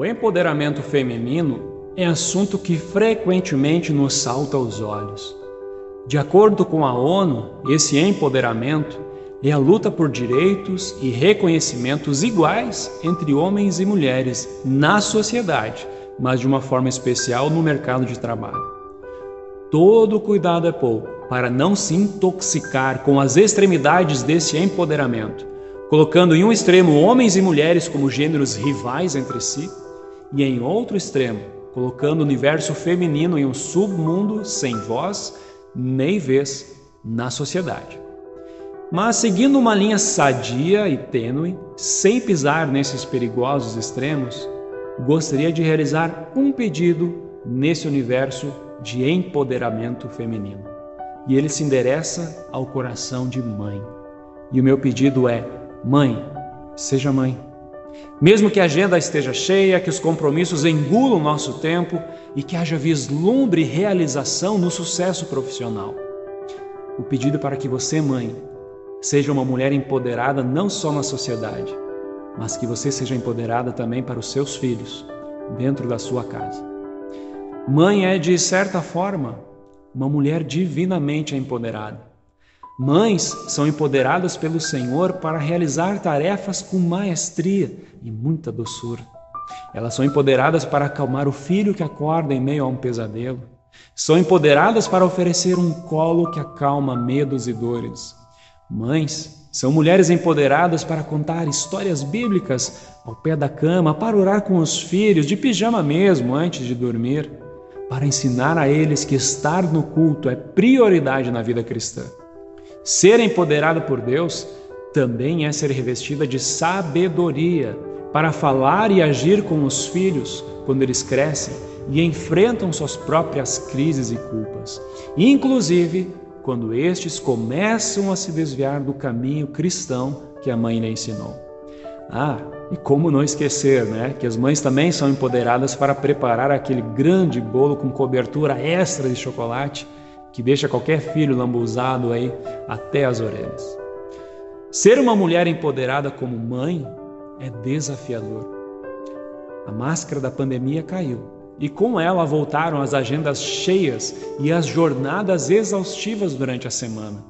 O empoderamento feminino é assunto que frequentemente nos salta aos olhos. De acordo com a ONU, esse empoderamento é a luta por direitos e reconhecimentos iguais entre homens e mulheres na sociedade, mas de uma forma especial no mercado de trabalho. Todo cuidado é pouco para não se intoxicar com as extremidades desse empoderamento colocando em um extremo homens e mulheres como gêneros rivais entre si, e em outro extremo, colocando o universo feminino em um submundo sem voz nem vez na sociedade. Mas seguindo uma linha sadia e tênue, sem pisar nesses perigosos extremos, gostaria de realizar um pedido nesse universo de empoderamento feminino. E ele se endereça ao coração de mãe. E o meu pedido é: Mãe, seja mãe. Mesmo que a agenda esteja cheia, que os compromissos engulam nosso tempo e que haja vislumbre e realização no sucesso profissional. O pedido para que você, mãe, seja uma mulher empoderada não só na sociedade, mas que você seja empoderada também para os seus filhos, dentro da sua casa. Mãe é, de certa forma, uma mulher divinamente empoderada. Mães são empoderadas pelo Senhor para realizar tarefas com maestria e muita doçura. Elas são empoderadas para acalmar o filho que acorda em meio a um pesadelo. São empoderadas para oferecer um colo que acalma medos e dores. Mães são mulheres empoderadas para contar histórias bíblicas ao pé da cama, para orar com os filhos, de pijama mesmo, antes de dormir, para ensinar a eles que estar no culto é prioridade na vida cristã. Ser empoderada por Deus também é ser revestida de sabedoria para falar e agir com os filhos quando eles crescem e enfrentam suas próprias crises e culpas, inclusive quando estes começam a se desviar do caminho cristão que a mãe lhe ensinou. Ah, e como não esquecer, né, que as mães também são empoderadas para preparar aquele grande bolo com cobertura extra de chocolate que deixa qualquer filho lambuzado aí até as orelhas. Ser uma mulher empoderada como mãe é desafiador. A máscara da pandemia caiu e com ela voltaram as agendas cheias e as jornadas exaustivas durante a semana.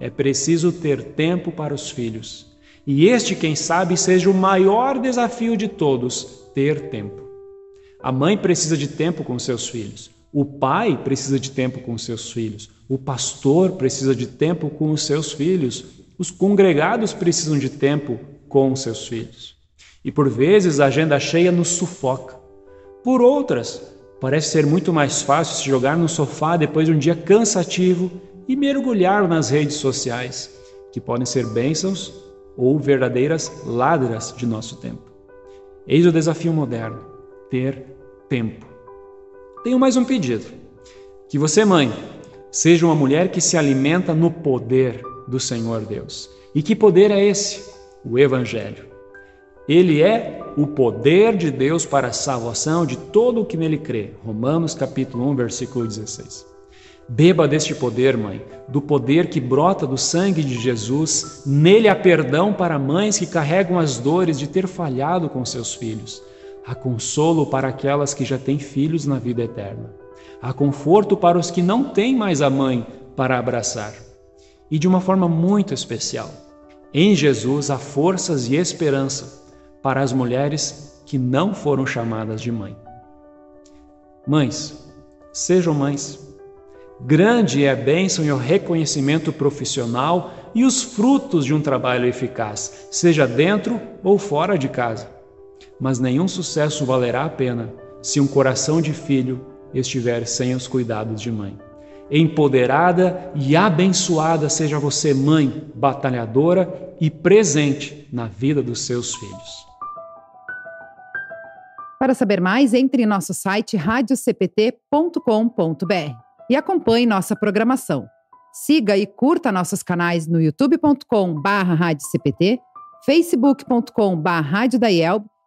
É preciso ter tempo para os filhos. E este, quem sabe, seja o maior desafio de todos: ter tempo. A mãe precisa de tempo com seus filhos. O pai precisa de tempo com os seus filhos, o pastor precisa de tempo com os seus filhos, os congregados precisam de tempo com os seus filhos. E por vezes a agenda cheia nos sufoca. Por outras, parece ser muito mais fácil se jogar no sofá depois de um dia cansativo e mergulhar nas redes sociais, que podem ser bênçãos ou verdadeiras ladras de nosso tempo. Eis o desafio moderno: ter tempo. Tenho mais um pedido. Que você, mãe, seja uma mulher que se alimenta no poder do Senhor Deus. E que poder é esse? O Evangelho. Ele é o poder de Deus para a salvação de todo o que nele crê. Romanos capítulo 1, versículo 16. Beba deste poder, mãe, do poder que brota do sangue de Jesus. Nele há perdão para mães que carregam as dores de ter falhado com seus filhos. Há consolo para aquelas que já têm filhos na vida eterna. Há conforto para os que não têm mais a mãe para abraçar. E de uma forma muito especial, em Jesus há forças e esperança para as mulheres que não foram chamadas de mãe. Mães, sejam mães. Grande é a bênção e o reconhecimento profissional e os frutos de um trabalho eficaz, seja dentro ou fora de casa mas nenhum sucesso valerá a pena se um coração de filho estiver sem os cuidados de mãe. Empoderada e abençoada seja você, mãe, batalhadora e presente na vida dos seus filhos. Para saber mais, entre em nosso site radiocpt.com.br e acompanhe nossa programação. Siga e curta nossos canais no youtube.com/radiocpt, facebook.com/radiodaielb